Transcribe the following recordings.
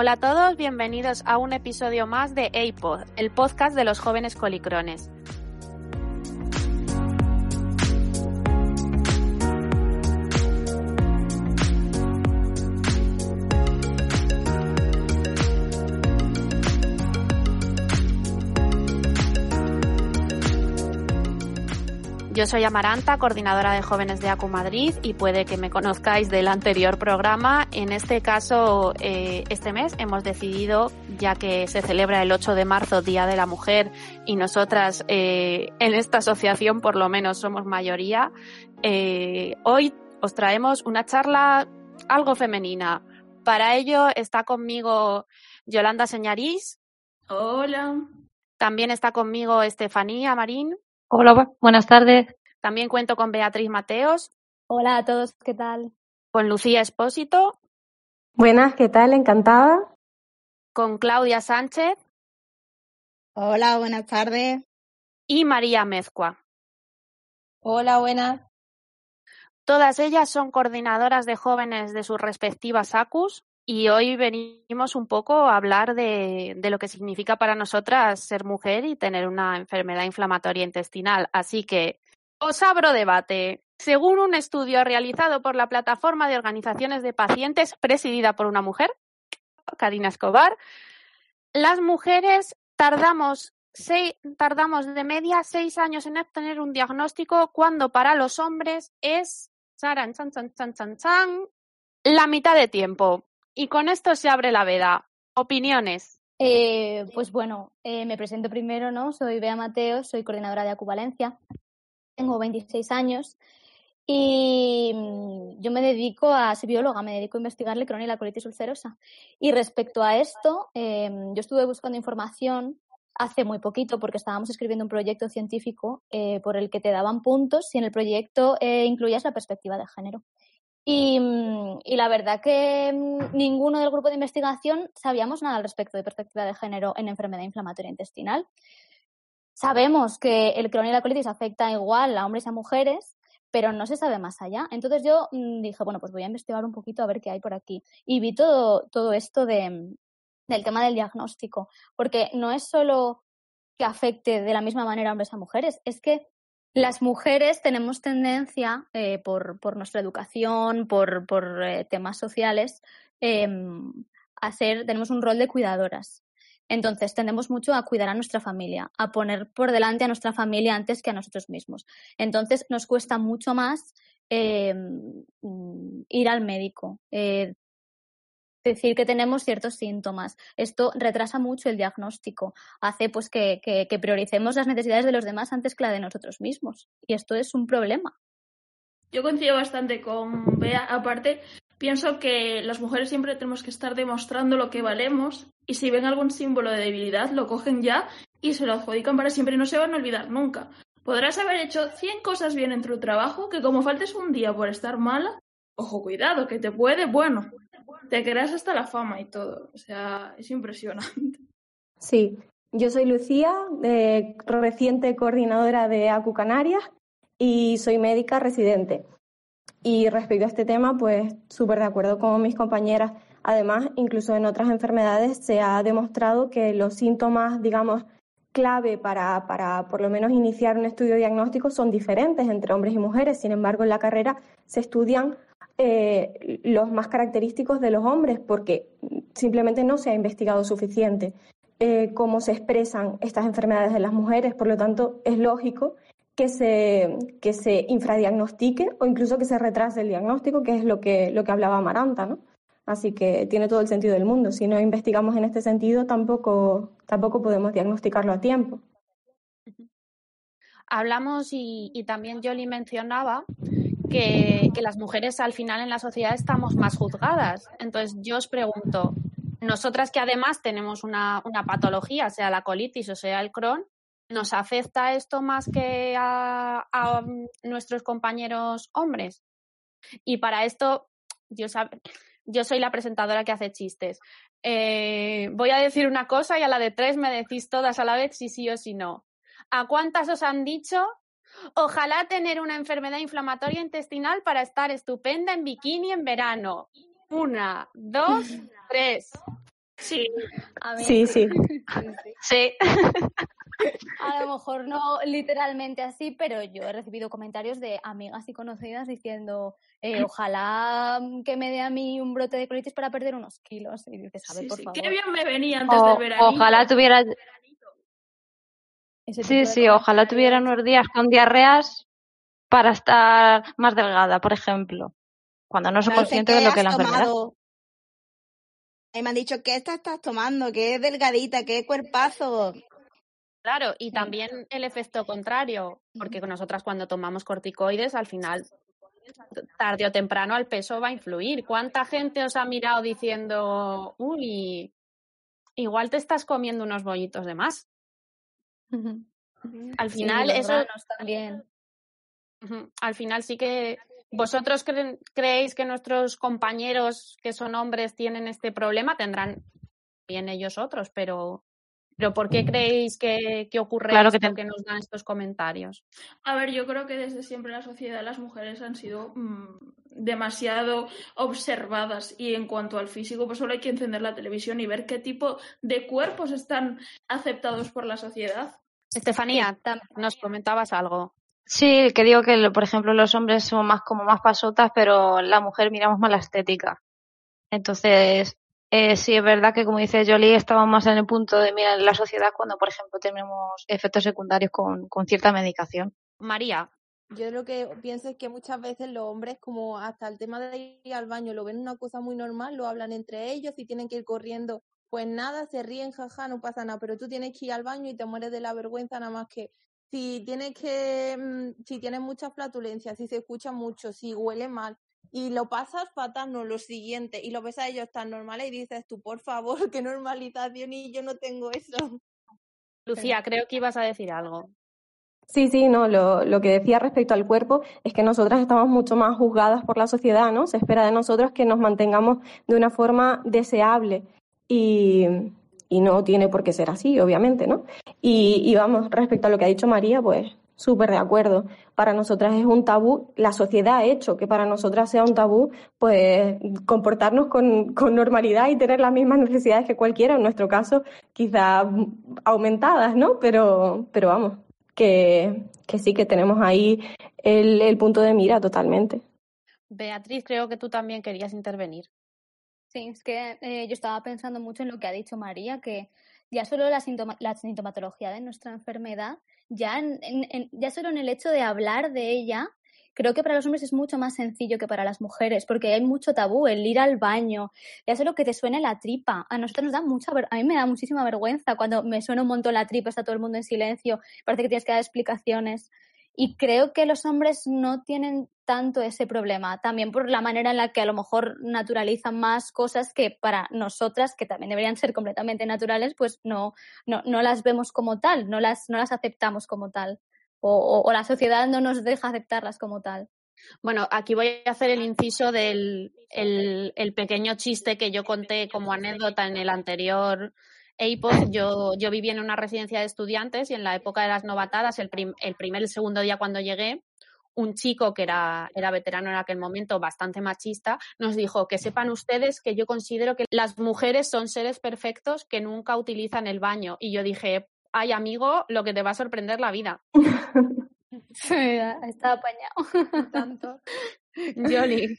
Hola a todos, bienvenidos a un episodio más de APOD, el podcast de los jóvenes colicrones. Yo soy Amaranta, coordinadora de jóvenes de ACU Madrid y puede que me conozcáis del anterior programa. En este caso, eh, este mes hemos decidido, ya que se celebra el 8 de marzo, Día de la Mujer, y nosotras eh, en esta asociación por lo menos somos mayoría, eh, hoy os traemos una charla algo femenina. Para ello está conmigo Yolanda Señarís. Hola. También está conmigo Estefanía Marín. Hola, buenas tardes. También cuento con Beatriz Mateos. Hola a todos, ¿qué tal? Con Lucía Espósito. Buenas, ¿qué tal? Encantada. Con Claudia Sánchez. Hola, buenas tardes. Y María Mezcua. Hola, buenas. Todas ellas son coordinadoras de jóvenes de sus respectivas ACUS y hoy venimos un poco a hablar de, lo que significa para nosotras ser mujer y tener una enfermedad inflamatoria intestinal. Así que os abro debate. Según un estudio realizado por la Plataforma de Organizaciones de Pacientes, presidida por una mujer, Karina Escobar, las mujeres tardamos, seis, tardamos de media seis años en obtener un diagnóstico cuando para los hombres es chan, chan, chan, chan, chan, la mitad de tiempo. Y con esto se abre la veda. Opiniones. Eh, pues bueno, eh, me presento primero, ¿no? Soy Bea Mateo, soy coordinadora de Acuvalencia. Tengo 26 años y yo me dedico a, soy bióloga, me dedico a investigar el Crohn y la colitis ulcerosa. Y respecto a esto, eh, yo estuve buscando información hace muy poquito porque estábamos escribiendo un proyecto científico eh, por el que te daban puntos si en el proyecto eh, incluías la perspectiva de género. Y, y, la verdad que ninguno del grupo de investigación sabíamos nada al respecto de perspectiva de género en enfermedad inflamatoria intestinal. Sabemos que el Crohn y la colitis afecta igual a hombres y a mujeres, pero no se sabe más allá. Entonces yo dije, bueno, pues voy a investigar un poquito a ver qué hay por aquí. Y vi todo, todo esto de, del tema del diagnóstico, porque no es solo que afecte de la misma manera a hombres a mujeres, es que las mujeres tenemos tendencia, eh, por, nuestra educación, por, eh, temas sociales, eh, a ser, tenemos un rol de cuidadoras. Entonces, tendemos mucho a cuidar a nuestra familia, a poner por delante a nuestra familia antes que a nosotros mismos. Entonces, nos cuesta mucho más eh, ir al médico, eh, decir que tenemos ciertos síntomas. Esto retrasa mucho el diagnóstico, hace pues que, prioricemos las necesidades de los demás antes que la de nosotros mismos. Y esto es un problema. Yo coincido bastante con Bea. Aparte, pienso que las mujeres siempre tenemos que estar demostrando lo que valemos y si ven algún símbolo de debilidad lo cogen ya y se lo adjudican para siempre y no se van a olvidar nunca. Podrás haber hecho 100 cosas bien en tu trabajo que como faltes un día por estar mala, ojo, cuidado, que te puede, bueno, te creas hasta la fama y todo. O sea, es impresionante. Sí, yo soy Lucía, eh, reciente coordinadora de ACU Canarias y soy médica residente. Y respecto a este tema, pues súper de acuerdo con mis compañeras. Además, incluso en otras enfermedades se ha demostrado que los síntomas, digamos, clave para, para por lo menos iniciar un estudio diagnóstico son diferentes entre hombres y mujeres. Sin embargo, en la carrera se estudian eh, los más característicos de los hombres porque simplemente no se ha investigado suficiente eh, cómo se expresan estas enfermedades en las mujeres. Por lo tanto, es lógico que se, que se infradiagnostique o incluso que se retrase el diagnóstico, que es lo que, lo que hablaba Amaranta, ¿no? Así que tiene todo el sentido del mundo. Si no investigamos en este sentido, tampoco, tampoco podemos diagnosticarlo a tiempo. Hablamos y, también Yoli mencionaba que, las mujeres al final en la sociedad estamos más juzgadas. Entonces yo os pregunto, nosotras que además tenemos una, una patología, sea la colitis o sea el Crohn, ¿Nos afecta esto más que a, a nuestros compañeros hombres? Y para esto, yo, sab... yo soy la presentadora que hace chistes. Eh, voy a decir una cosa y a la de tres me decís todas a la vez si sí o si no. ¿A cuántas os han dicho? Ojalá tener una enfermedad inflamatoria intestinal para estar estupenda en bikini en verano. Una, dos, tres. Sí. sí, sí. Sí. A lo mejor no literalmente así, pero yo he recibido comentarios de amigas y conocidas diciendo eh, ojalá que me dé a mí un brote de colitis para perder unos kilos. Y dices, a ver, Sí, por sí. favor. Qué bien me venía antes O- del verano. ojalá tuviera, Ese tipo sí, sí, ojalá tuviera unos días con diarreas para estar más delgada, por ejemplo, cuando no soy consciente de "¿Qué lo que es la enfermedad. tomado?". Y me han dicho, ¿qué esta estás tomando? ¿Qué delgadita? ¿Qué cuerpazo? Claro, y también el efecto contrario, porque nosotras cuando tomamos corticoides, al final, tarde o temprano, al peso va a influir. ¿Cuánta gente os ha mirado diciendo, uy, igual te estás comiendo unos bollitos de más? Al Sí, final, los eso, también. Al final sí que vosotros creéis que nuestros compañeros que son hombres tienen este problema, tendrán bien ellos otros, pero, pero ¿por qué creéis que, que ocurre Claro que que nos dan estos comentarios? A ver, yo creo que desde siempre en la sociedad las mujeres han sido mm, demasiado observadas y en cuanto al físico, pues solo hay que encender la televisión y ver qué tipo de cuerpos están aceptados por la sociedad. Estefanía, nos comentabas algo. Sí, que digo que, por ejemplo, los hombres son más como más pasotas, pero la mujer miramos más la estética. Entonces, eh, sí es verdad que, como dice Jolie, estamos más en el punto de mirar la sociedad cuando, por ejemplo, tenemos efectos secundarios con, con cierta medicación. María, Yo lo que pienso es que muchas veces los hombres, como hasta el tema de ir al baño, lo ven una cosa muy normal, lo hablan entre ellos, si tienen que ir corriendo, pues nada, se ríen, jaja, no pasa nada, pero tú tienes que ir al baño y te mueres de la vergüenza nada más que si tienes que, mm, si tienes mucha flatulencia, si se escucha mucho, si huele mal y lo pasas fatal, no, lo siguiente, y lo ves a ellos tan normales y dices tú, por favor, qué normalización y yo no tengo eso. Lucía, creo que ibas a decir algo. Sí, sí, no, lo, lo que decía respecto al cuerpo es que nosotras estamos mucho más juzgadas por la sociedad, ¿no? Se espera de nosotros que nos mantengamos de una forma deseable y, y no tiene por qué ser así, obviamente, ¿no? Y, y vamos, respecto a lo que ha dicho María, pues súper de acuerdo. Para nosotras es un tabú, la sociedad ha hecho que para nosotras sea un tabú, pues comportarnos con, con normalidad y tener las mismas necesidades que cualquiera, en nuestro caso quizás aumentadas, ¿no? Pero, pero vamos, que, que sí que tenemos ahí el, el punto de mira totalmente. Beatriz, creo que tú también querías intervenir. Sí, es que eh, yo estaba pensando mucho en lo que ha dicho María, que ya solo la, sintoma- la sintomatología de nuestra enfermedad, ya, en- en- ya solo en el hecho de hablar de ella, creo que para los hombres es mucho más sencillo que para las mujeres, porque hay mucho tabú, el ir al baño, ya solo que te suene la tripa. A nosotros nos da mucha, a mí me da muchísima vergüenza cuando me suena un montón la tripa, está todo el mundo en silencio, parece que tienes que dar explicaciones. Y creo que los hombres no tienen tanto ese problema, también por la manera en la que a lo mejor naturalizan más cosas que para nosotras, que también deberían ser completamente naturales, pues no, no, no las vemos como tal, no las, no las aceptamos como tal. O, o- o la sociedad no nos deja aceptarlas como tal. Bueno, aquí voy a hacer el inciso del el, el pequeño chiste que yo conté como anécdota en el anterior EIPOD. Yo, yo viví en una residencia de estudiantes y en la época de las novatadas, el, prim- el primer y el segundo día cuando llegué, un chico que era, era veterano en aquel momento, bastante machista, nos dijo que sepan ustedes que yo considero que las mujeres son seres perfectos que nunca utilizan el baño. Y yo dije, ay amigo, lo que te va a sorprender la vida. Está apañado. Tanto. Jolie.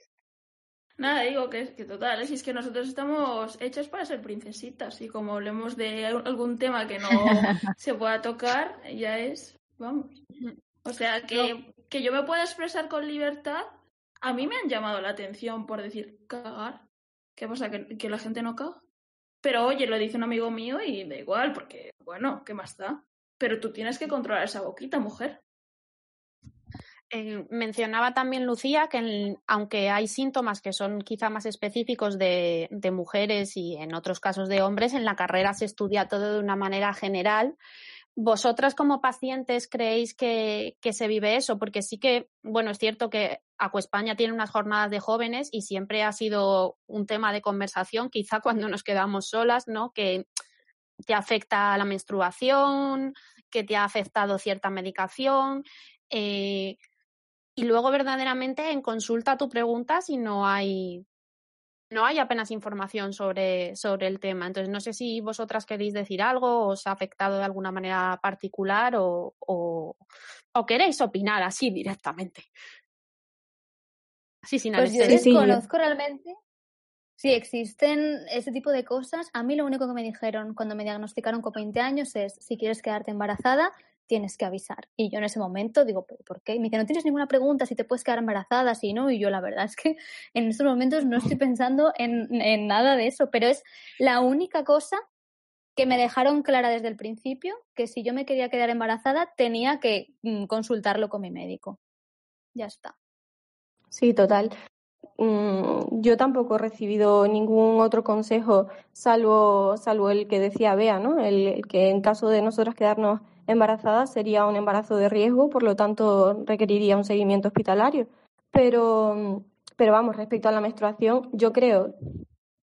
Nada, digo que, que total, si es que nosotros estamos hechas para ser princesitas y como hablemos de al- algún tema que no se pueda tocar, ya es, vamos. O sea, que, que yo me pueda expresar con libertad, a mí me han llamado la atención por decir cagar. ¿Qué pasa? ¿Que, que la gente no caga? Pero oye, lo dice un amigo mío y da igual, porque, bueno, ¿qué más da? Pero tú tienes que controlar esa boquita, mujer. Eh, mencionaba también Lucía que aunque hay síntomas que son quizá más específicos de, mujeres y en otros casos de hombres, en la carrera se estudia todo de una manera general. ¿Vosotras como pacientes creéis que, que se vive eso? Porque sí que, bueno, es cierto que Acuespaña tiene unas jornadas de jóvenes y siempre ha sido un tema de conversación, quizá cuando nos quedamos solas, ¿no? Que te afecta la menstruación, que te ha afectado cierta medicación. eh, y luego verdaderamente en consulta tú preguntas y no hay no hay apenas información sobre, sobre el tema. Entonces, no sé si vosotras queréis decir algo, os ha afectado de alguna manera particular o, o, o queréis opinar así directamente. Así sin Pues yo desconozco realmente si existen ese tipo de cosas. A mí lo único que me dijeron cuando me diagnosticaron con 20 años es, si quieres quedarte embarazada, tienes que avisar. Y yo en ese momento digo, ¿pero por qué? Y me dice, no tienes ninguna pregunta si te puedes quedar embarazada, si no. Y yo la verdad es que en estos momentos no estoy pensando en, en nada de eso, pero es la única cosa que me dejaron clara desde el principio, que si yo me quería quedar embarazada tenía que mm, consultarlo con mi médico. Ya está. Sí, total. Mm, yo tampoco he recibido ningún otro consejo salvo, salvo el que decía Bea, ¿no? El, el que en caso de nosotras quedarnos embarazadas sería un embarazo de riesgo, por lo tanto requeriría un seguimiento hospitalario. Pero, pero vamos, respecto a la menstruación, yo creo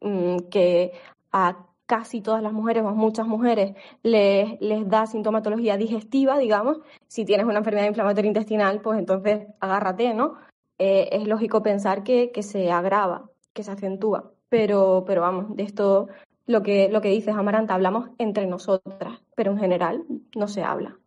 mm, que a casi todas las mujeres o a muchas mujeres les, les da sintomatología digestiva, digamos. Si tienes una enfermedad inflamatoria intestinal, pues entonces agárrate, ¿no? eh, es lógico pensar que, que se agrava, que se acentúa. Pero, pero vamos, de esto, lo que, lo que dices, Amaranta, hablamos entre nosotras, pero en general no se habla.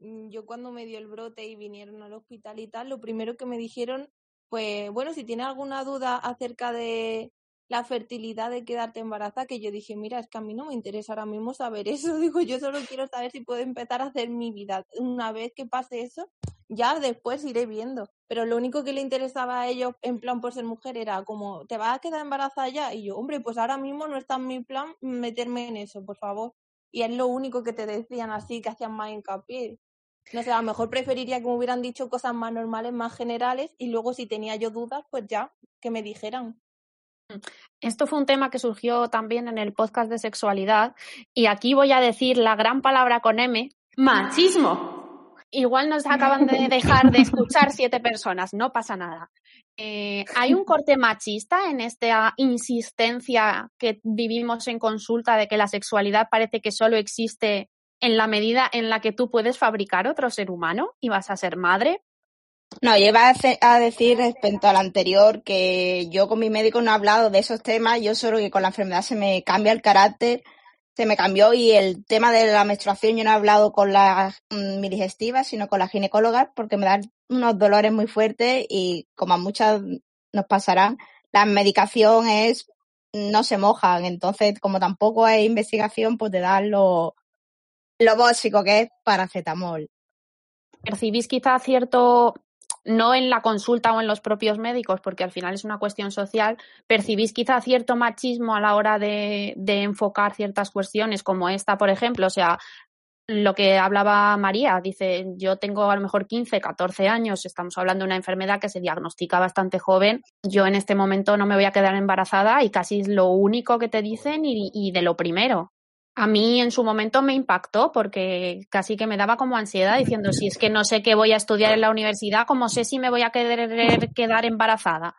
Mm, Yo cuando me dio el brote y vinieron al hospital y tal, lo primero que me dijeron, pues bueno, si tienes alguna duda acerca de la fertilidad de quedarte embarazada, que yo dije, mira, es que a mí no me interesa ahora mismo saber eso, digo, yo solo quiero saber si puedo empezar a hacer mi vida. Una vez que pase eso, ya después iré viendo. Pero lo único que le interesaba a ellos, en plan por ser mujer, era como, ¿te vas a quedar embarazada ya? Y yo, hombre, pues ahora mismo no está en mi plan meterme en eso, por favor. Y es lo único que te decían así, que hacían más hincapié. No sé, a lo mejor preferiría que me hubieran dicho cosas más normales, más generales, y luego si tenía yo dudas, pues ya, que me dijeran. Esto fue un tema que surgió también en el podcast de sexualidad y aquí voy a decir la gran palabra con M, machismo. Igual nos acaban de dejar de escuchar siete personas, no pasa nada. Eh, hay un corte machista en esta insistencia que vivimos en consulta de que la sexualidad parece que solo existe en la medida en la que tú puedes fabricar otro ser humano y vas a ser madre. No, yo iba a, decir respecto al anterior que yo con mi médico no he hablado de esos temas, yo solo que con la enfermedad se me cambia el carácter, se me cambió y el tema de la menstruación yo no he hablado con la mm, mi digestiva, sino con la ginecóloga porque me dan unos dolores muy fuertes y como a muchas nos pasarán, la medicación es no se mojan, entonces como tampoco hay investigación, pues te dan lo, lo que es paracetamol. percibís quizá cierto, no en la consulta o en los propios médicos, porque al final es una cuestión social, percibís quizá cierto machismo a la hora de, de enfocar ciertas cuestiones como esta, por ejemplo, o sea, lo que hablaba María, dice, yo tengo a lo mejor 15, 14 años, estamos hablando de una enfermedad que se diagnostica bastante joven, yo en este momento no me voy a quedar embarazada y casi es lo único que te dicen y, y de lo primero. A mí en su momento me impactó porque casi que me daba como ansiedad diciendo, si es que no sé qué voy a estudiar en la universidad, ¿cómo sé si me voy a querer quedar embarazada?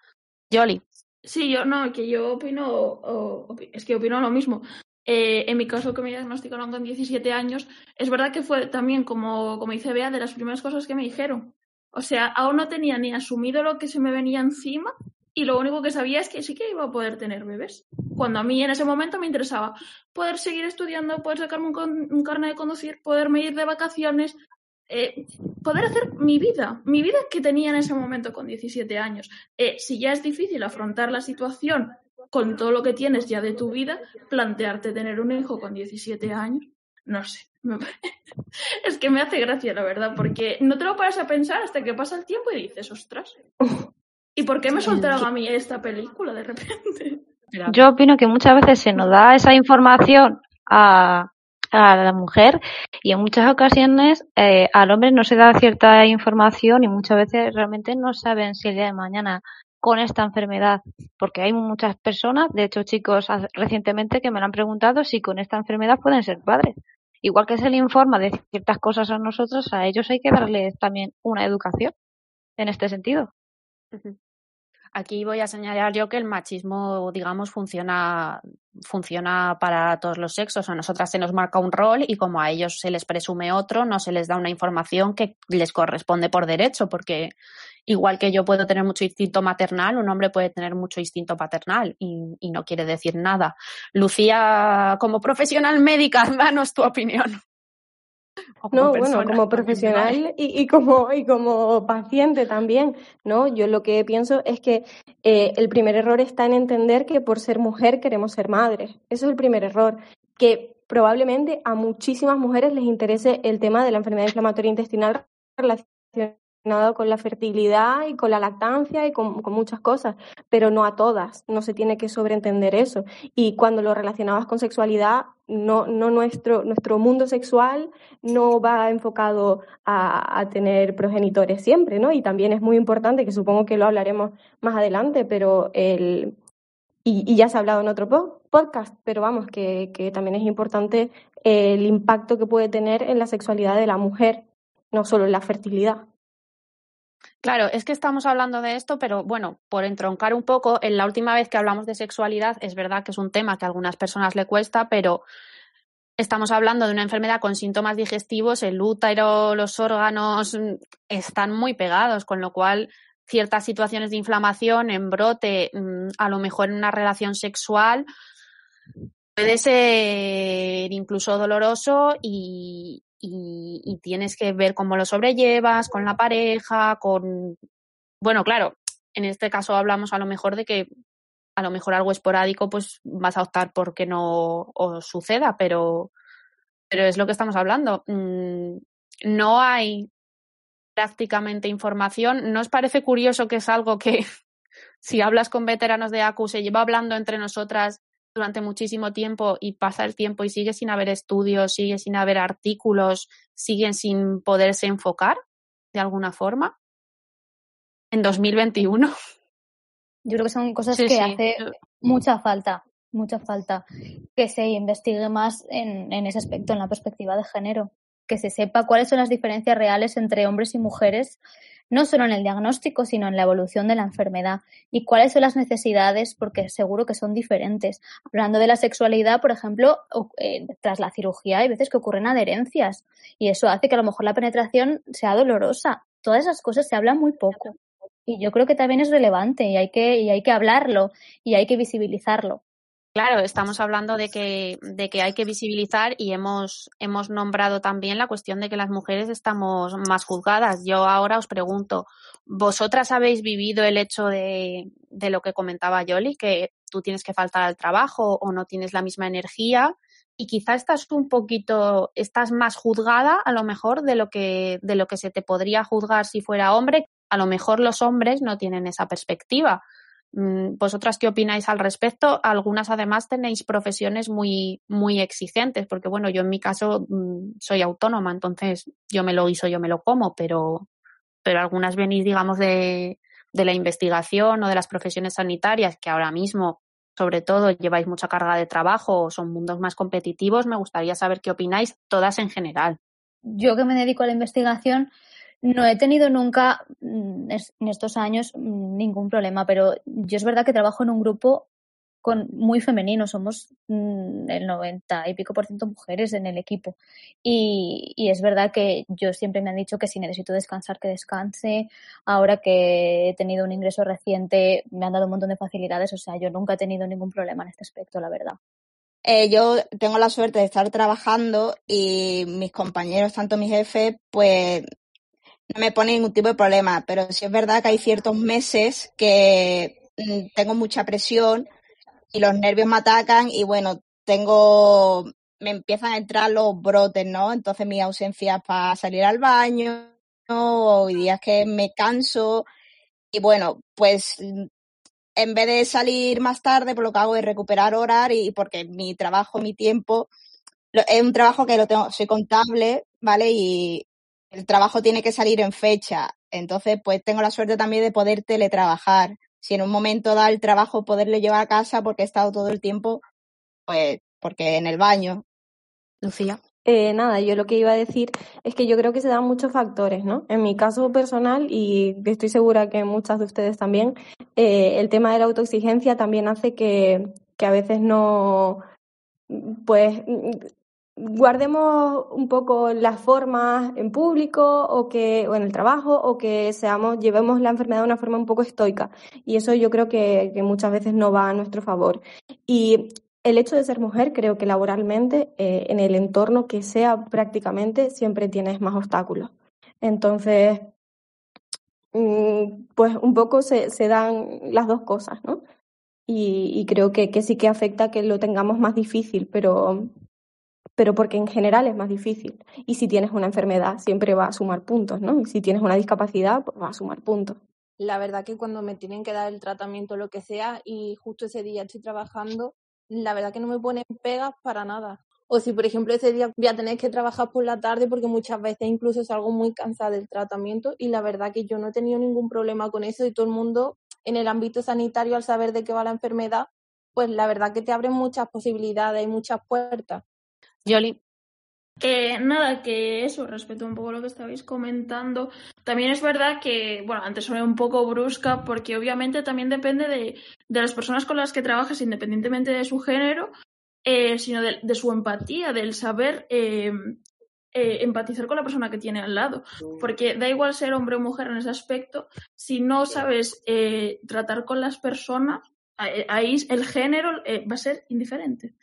Yoli. Sí, yo no, que yo opino, o- es que opino lo mismo. Eh, en mi caso, que me diagnosticaron con 17 años, es verdad que fue también, como, como dice Bea, de las primeras cosas que me dijeron. O sea, aún no tenía ni asumido lo que se me venía encima y lo único que sabía es que sí que iba a poder tener bebés. Cuando a mí en ese momento me interesaba poder seguir estudiando, poder sacarme un, con- carnet de conducir, poderme ir de vacaciones, eh, poder hacer mi vida, mi vida que tenía en ese momento con 17 años. Eh, si ya es difícil afrontar la situación con todo lo que tienes ya de tu vida, plantearte tener un hijo con 17 años, no sé. es que me hace gracia, la verdad, porque no te lo paras a pensar hasta que pasa el tiempo y dices, ostras. ¿Y por qué me soltaron a mí esta película de repente? Yo opino que muchas veces se nos da esa información a, a la mujer y en muchas ocasiones eh, al hombre no se da cierta información y muchas veces realmente no saben si el día de mañana con esta enfermedad, porque hay muchas personas, de hecho chicos recientemente que me lo han preguntado si con esta enfermedad pueden ser padres. Igual que se le informa de ciertas cosas a nosotros, a ellos hay que darles también una educación en este sentido. Aquí voy a señalar yo que el machismo, digamos, funciona, funciona para todos los sexos. A nosotras se nos marca un rol y como a ellos se les presume otro, no se les da una información que les corresponde por derecho, porque Igual que yo puedo tener mucho instinto maternal, un hombre puede tener mucho instinto paternal y, y no quiere decir nada. Lucía, como profesional médica, danos tu opinión. No, bueno, como profesional y, y, como, y como paciente también, ¿no? Yo lo que pienso es que eh, el primer error está en entender que por ser mujer queremos ser madres. Eso es el primer error. Que probablemente a muchísimas mujeres les interese el tema de la enfermedad inflamatoria intestinal con la fertilidad y con la lactancia y con, muchas cosas, pero no a todas, no se tiene que sobreentender eso. Y cuando lo relacionabas con sexualidad, no, no nuestro, nuestro mundo sexual no va enfocado a, a, tener progenitores siempre, ¿no? Y también es muy importante, que supongo que lo hablaremos más adelante, pero el, y, y ya se ha hablado en otro podcast, pero vamos, que, que también es importante el impacto que puede tener en la sexualidad de la mujer, no solo en la fertilidad. Claro, es que estamos hablando de esto, pero bueno, por entroncar un poco, en la última vez que hablamos de sexualidad, es verdad que es un tema que a algunas personas le cuesta, pero estamos hablando de una enfermedad con síntomas digestivos, el útero, los órganos mm, están muy pegados, con lo cual ciertas situaciones de inflamación en brote, mm, a lo mejor en una relación sexual, puede ser incluso doloroso y, y, y, tienes que ver cómo lo sobrellevas con la pareja, con... Bueno, claro, en este caso hablamos a lo mejor de que a lo mejor algo esporádico, pues vas a optar por que no os suceda, pero, pero es lo que estamos hablando. Mm, no hay prácticamente información. ¿No os parece curioso que es algo que si hablas con veteranos de ACU se lleva hablando entre nosotras durante muchísimo tiempo y pasa el tiempo y sigue sin haber estudios, sigue sin haber artículos, siguen sin poderse enfocar de alguna forma en 2021. Yo creo que son cosas sí, que sí. hace mucha falta, mucha falta que se investigue más en, en ese aspecto, en la perspectiva de género, que se sepa cuáles son las diferencias reales entre hombres y mujeres no solo en el diagnóstico, sino en la evolución de la enfermedad y cuáles son las necesidades, porque seguro que son diferentes. Hablando de la sexualidad, por ejemplo, eh, tras la cirugía hay veces que ocurren adherencias y eso hace que a lo mejor la penetración sea dolorosa. Todas esas cosas se hablan muy poco y yo creo que también es relevante y hay que, y hay que hablarlo y hay que visibilizarlo. Claro, estamos hablando de que, de que hay que visibilizar y hemos, hemos nombrado también la cuestión de que las mujeres estamos más juzgadas. Yo ahora os pregunto, ¿vosotras habéis vivido el hecho de, de lo que comentaba Yoli, que tú tienes que faltar al trabajo o no tienes la misma energía? Y quizá estás un poquito, estás más juzgada a lo mejor de lo que, de lo que se te podría juzgar si fuera hombre. A lo mejor los hombres no tienen esa perspectiva ¿Vosotras qué opináis al respecto? Algunas además tenéis profesiones muy, muy exigentes, porque bueno, yo en mi caso mm, soy autónoma, entonces yo me lo guiso, yo me lo como, pero, pero algunas venís, digamos, de, de la investigación o de las profesiones sanitarias, que ahora mismo, sobre todo, lleváis mucha carga de trabajo o son mundos más competitivos. Me gustaría saber qué opináis todas en general. Yo que me dedico a la investigación, no he tenido nunca mm, en estos años mm, ningún problema, pero yo es verdad que trabajo en un grupo con muy femenino, somos mm, el 90 y pico por ciento mujeres en el equipo. Y, y, es verdad que yo siempre me han dicho que si necesito descansar, que descanse. Ahora que he tenido un ingreso reciente, me han dado un montón de facilidades. O sea, yo nunca he tenido ningún problema en este aspecto, la verdad. Eh, yo tengo la suerte de estar trabajando y mis compañeros, tanto mi jefe, pues no me pone ningún tipo de problema, pero sí es verdad que hay ciertos meses que mm, tengo mucha presión y los nervios me atacan y bueno, tengo, me empiezan a entrar los brotes, ¿no? Entonces mi ausencia para salir al baño, o días que me canso y bueno, pues en vez de salir más tarde, por lo que hago es recuperar horas y porque mi trabajo, mi tiempo, es un trabajo que lo tengo, soy contable, ¿vale? Y, el trabajo tiene que salir en fecha. Entonces, pues tengo la suerte también de poder teletrabajar. Si en un momento da el trabajo poderle llevar a casa porque he estado todo el tiempo, pues, porque en el baño. Lucía. Eh, nada, yo lo que iba a decir es que yo creo que se dan muchos factores, ¿no? En mi caso personal, y estoy segura que muchas de ustedes también, eh, el tema de la autoexigencia también hace que, que a veces no, pues guardemos un poco las formas en público o que o en el trabajo o que seamos llevemos la enfermedad de una forma un poco estoica. Y eso yo creo que, muchas veces no va a nuestro favor. Y el hecho de ser mujer creo que laboralmente eh, en el entorno que sea prácticamente siempre tienes más obstáculos. Entonces mm, pues un poco se, se dan las dos cosas no y, creo que, que sí que afecta que lo tengamos más difícil pero pero porque en general es más difícil. Y si tienes una enfermedad, siempre va a sumar puntos, ¿no? Y si tienes una discapacidad, pues va a sumar puntos. La verdad que cuando me tienen que dar el tratamiento, lo que sea, y justo ese día estoy trabajando, la verdad que no me ponen pegas para nada. O si, por ejemplo, ese día voy a tener que trabajar por la tarde porque muchas veces incluso salgo muy cansada del tratamiento y la verdad que yo no he tenido ningún problema con eso y todo el mundo en el ámbito sanitario al saber de qué va la enfermedad, pues la verdad que te abren muchas posibilidades y muchas puertas. Yoli. Que nada, que eso, respeto un poco lo que estabais comentando. También es verdad que, bueno, antes soné un poco brusca, porque obviamente también depende de, de las personas con las que trabajas, independientemente de su género, eh, sino de, de, su empatía, del saber eh, eh, empatizar con la persona que tiene al lado. Porque da igual ser hombre o mujer en ese aspecto, si no sabes tratar con las personas, ahí el género va a ser indiferente.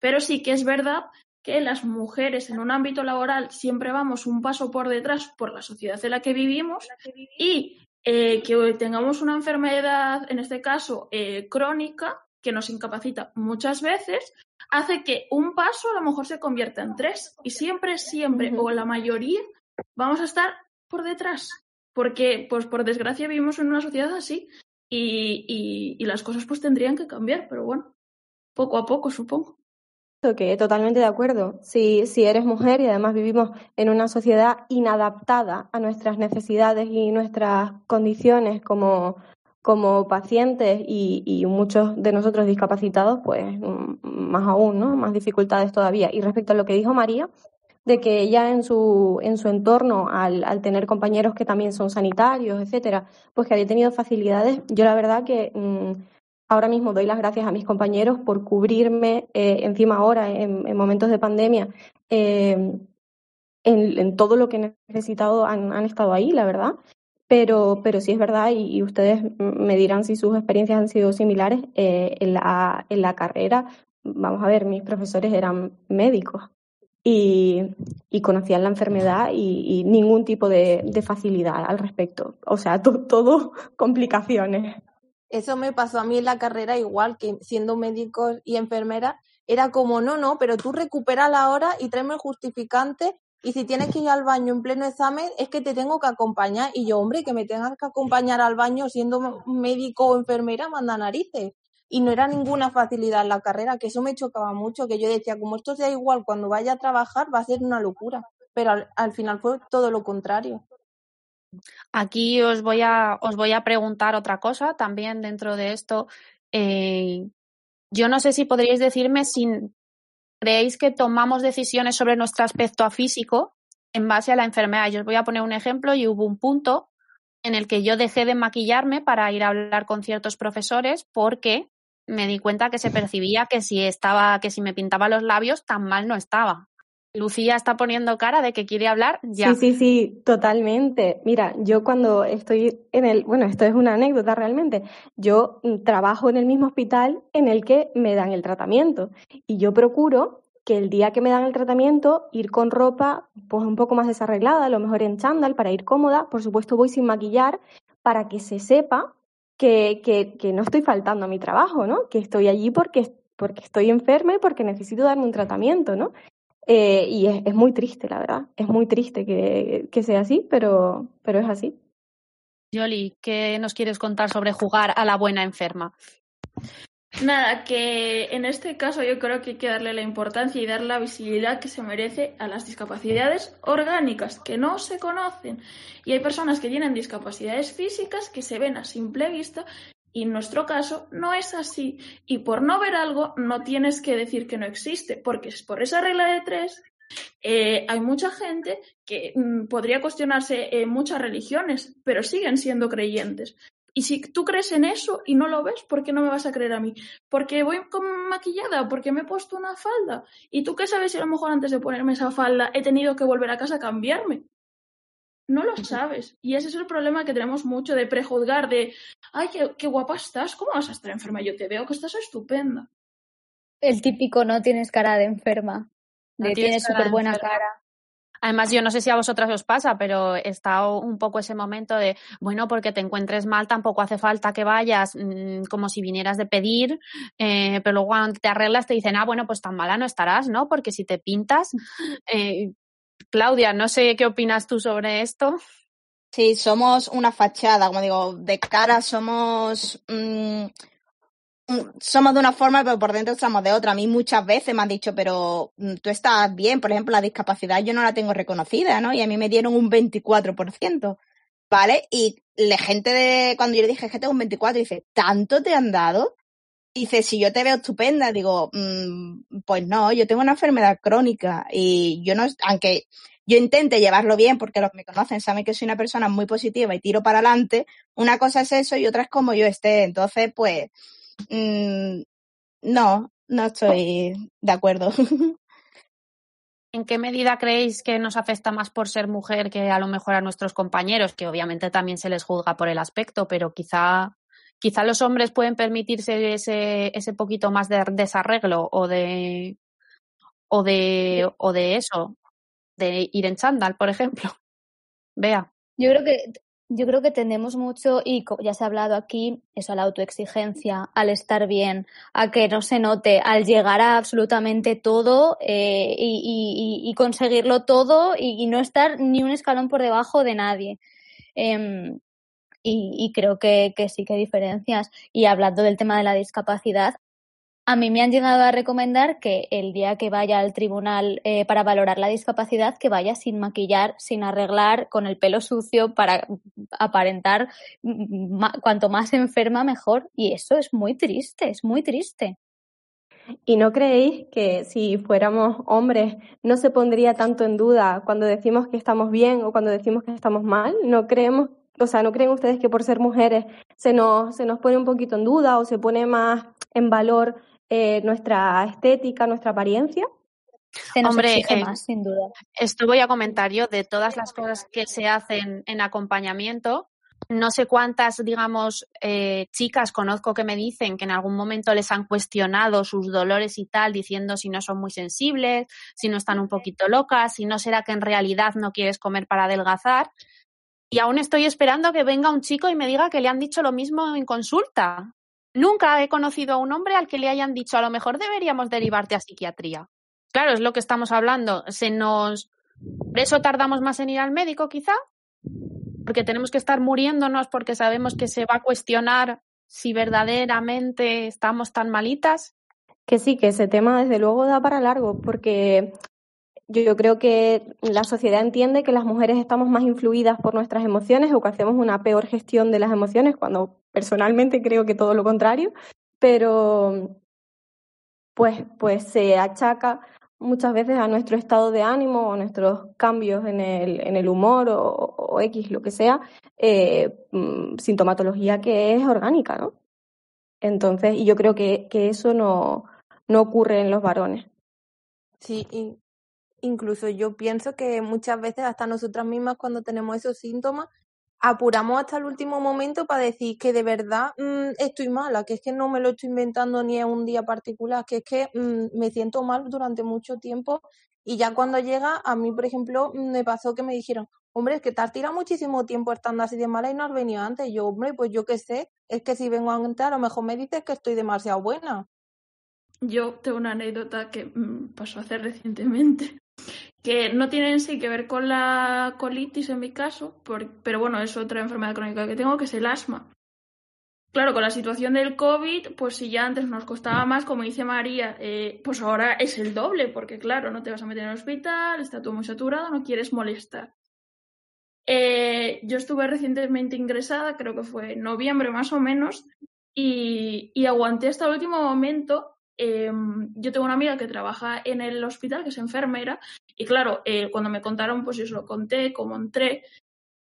Pero sí que es verdad que las mujeres en un ámbito laboral siempre vamos un paso por detrás por la sociedad en la que vivimos y eh, que tengamos una enfermedad, en este caso eh, crónica, que nos incapacita muchas veces, hace que un paso a lo mejor se convierta en tres y siempre, siempre o la mayoría vamos a estar por detrás, porque pues por desgracia vivimos en una sociedad así y, y, y las cosas pues tendrían que cambiar, pero bueno, poco a poco supongo que totalmente de acuerdo. Si, si eres mujer y además vivimos en una sociedad inadaptada a nuestras necesidades y nuestras condiciones como, como pacientes y, muchos de nosotros discapacitados, pues mm, más aún, ¿no? Más dificultades todavía. Y respecto a lo que dijo María, de que ella en su, en su entorno, al, al tener compañeros que también son sanitarios, etcétera, pues que había tenido facilidades, yo la verdad que mm, ahora mismo doy las gracias a mis compañeros por cubrirme eh, encima ahora, en, momentos de pandemia, eh, en, todo lo que he necesitado han, estado ahí, la verdad. Pero, pero sí es verdad, y, ustedes me dirán si sus experiencias han sido similares, eh, en, la, en la carrera, vamos a ver, mis profesores eran médicos y, y conocían la enfermedad y, ningún tipo de, facilidad al respecto. O sea, todo complicaciones. Eso me pasó a mí en la carrera igual que siendo médico y enfermera. Era como, no, no, pero tú recupera la hora y tráeme el justificante y si tienes que ir al baño en pleno examen es que te tengo que acompañar. Y yo, hombre, que me tengas que acompañar al baño siendo médico o enfermera, manda narices. Y no era ninguna facilidad en la carrera, que eso me chocaba mucho, que yo decía, como esto sea igual cuando vaya a trabajar, va a ser una locura. Pero al, al final fue todo lo contrario. Aquí os voy a, os voy a preguntar otra cosa también dentro de esto. Eh, yo no sé si podríais decirme si creéis que tomamos decisiones sobre nuestro aspecto físico en base a la enfermedad. Yo os voy a poner un ejemplo y hubo un punto en el que yo dejé de maquillarme para ir a hablar con ciertos profesores porque me di cuenta que se percibía que si estaba, que si me pintaba los labios tan mal no estaba. Lucía está poniendo cara de que quiere hablar ya. Sí, sí, sí, totalmente. Mira, yo cuando estoy en el, bueno, esto es una anécdota realmente, yo trabajo en el mismo hospital en el que me dan el tratamiento y yo procuro que el día que me dan el tratamiento ir con ropa pues un poco más desarreglada, a lo mejor en chándal para ir cómoda, por supuesto voy sin maquillar para que se sepa que, que, que no estoy faltando a mi trabajo, ¿no? Que estoy allí porque porque estoy enferma y porque necesito darme un tratamiento, ¿no? Eh, y es, es, muy triste, la verdad. Es muy triste que, que sea así, pero, pero es así. Yoli, ¿qué nos quieres contar sobre jugar a la buena enferma? Nada, que en este caso yo creo que hay que darle la importancia y dar la visibilidad que se merece a las discapacidades orgánicas que no se conocen. Y hay personas que tienen discapacidades físicas que se ven a simple vista y en nuestro caso no es así. Y por no ver algo no tienes que decir que no existe, porque es por esa regla de tres eh, hay mucha gente que mm, podría cuestionarse en muchas religiones, pero siguen siendo creyentes. Y si tú crees en eso y no lo ves, ¿por qué no me vas a creer a mí? ¿Porque voy con maquillada? ¿Porque me he puesto una falda? ¿Y tú qué sabes si a lo mejor antes de ponerme esa falda he tenido que volver a casa a cambiarme? No lo sabes. Y ese es el problema que tenemos mucho de prejuzgar, de, ay, qué, guapa estás, ¿cómo vas a estar enferma? Yo te veo que estás estupenda. El típico no tienes cara de enferma, de tienes súper buena cara. Además, yo no sé si a vosotras os pasa, pero está un poco ese momento de, bueno, porque te encuentres mal, tampoco hace falta que vayas mm, como si vinieras de pedir, eh, pero luego cuando te arreglas te dicen, ah, bueno, pues tan mala no estarás, ¿no? Porque si te pintas. Eh, Claudia, no sé qué opinas tú sobre esto. Sí, somos una fachada, como digo, de cara somos. Mm, Mm, somos de una forma, pero por dentro estamos de otra. A mí muchas veces me han dicho, pero mm, tú estás bien, por ejemplo, la discapacidad yo no la tengo reconocida, ¿no? Y a mí me dieron un 24%, ¿vale? Y la gente de, cuando yo le dije que tengo un 24, dice, ¿tanto te han dado? Dice, si yo te veo estupenda, digo, mm, pues no, yo tengo una enfermedad crónica y yo no, aunque yo intente llevarlo bien porque los que me conocen saben que soy una persona muy positiva y tiro para adelante, una cosa es eso y otra es como yo esté. Entonces, pues, Mm, no, no estoy de acuerdo. ¿En qué medida creéis que nos afecta más por ser mujer que a lo mejor a nuestros compañeros, que obviamente también se les juzga por el aspecto, pero quizá, quizá los hombres pueden permitirse ese, ese poquito más de desarreglo o de, o de, o de eso, de ir en chándal, por ejemplo? Vea. Yo creo que yo creo que tendemos mucho, y ya se ha hablado aquí, eso a la autoexigencia, al estar bien, a que no se note, al llegar a absolutamente todo eh, y, conseguirlo todo y, no estar ni un escalón por debajo de nadie. Em, y, creo que, que, sí que hay diferencias. Y hablando del tema de la discapacidad, a mí me han llegado a recomendar que el día que vaya al tribunal eh, para valorar la discapacidad, que vaya sin maquillar, sin arreglar, con el pelo sucio, para aparentar cuanto más enferma mejor. Y eso es muy triste, es muy triste. ¿Y no creéis que si fuéramos hombres no se pondría tanto en duda cuando decimos que estamos bien o cuando decimos que estamos mal? ¿No creemos, o sea, no creen ustedes que por ser mujeres se nos, se nos pone un poquito en duda o se pone más en valor eh, nuestra estética, nuestra apariencia. Hombre, eh, sin duda. Esto voy a comentar yo de todas las cosas que se hacen en acompañamiento. No sé cuántas, digamos, eh, chicas conozco que me dicen que en algún momento les han cuestionado sus dolores y tal, diciendo si no son muy sensibles, si no están un poquito locas, si no será que en realidad no quieres comer para adelgazar. Y aún estoy esperando que venga un chico y me diga que le han dicho lo mismo en consulta. Nunca he conocido a un hombre al que le hayan dicho a lo mejor deberíamos derivarte a psiquiatría. Claro, es lo que estamos hablando. Se nos. Por eso tardamos más en ir al médico, quizá. Porque tenemos que estar muriéndonos porque sabemos que se va a cuestionar si verdaderamente estamos tan malitas. Que sí, que ese tema desde luego da para largo, porque yo, creo que la sociedad entiende que las mujeres estamos más influidas por nuestras emociones o que hacemos una peor gestión de las emociones cuando Personalmente creo que todo lo contrario, pero pues, pues se achaca muchas veces a nuestro estado de ánimo o a nuestros cambios en el, en el humor o, X, lo que sea, eh, mm, sintomatología que es orgánica, ¿no? Entonces, y yo creo que, que eso no, no ocurre en los varones. Sí, incluso yo pienso que muchas veces hasta nosotras mismas cuando tenemos esos síntomas apuramos hasta el último momento para decir que de verdad mm, estoy mala, que es que no me lo estoy inventando ni en un día particular, que es que mm, me siento mal durante mucho tiempo y ya cuando llega, a mí, por ejemplo, mm, me pasó que me dijeron, hombre, es que te has tirado muchísimo tiempo estando así de mala y no has venido antes. yo, hombre, pues yo qué sé, es que si vengo antes a lo mejor me dices que estoy demasiado buena. Yo tengo una anécdota que pasó hace recientemente que no tiene en sí que ver con la colitis en mi caso, pero bueno, es otra enfermedad crónica que tengo, que es el asma. Claro, con la situación del COVID, pues si ya antes nos costaba más, como dice María, eh, pues ahora es el doble, porque claro, no te vas a meter en el hospital, está todo muy saturado, no quieres molestar. Eh, yo estuve recientemente ingresada, creo que fue noviembre más o menos, y aguanté hasta el último momento Em, yo tengo una amiga que trabaja en el hospital, que es enfermera, y claro, eh, cuando me contaron, pues yo se lo conté, cómo entré,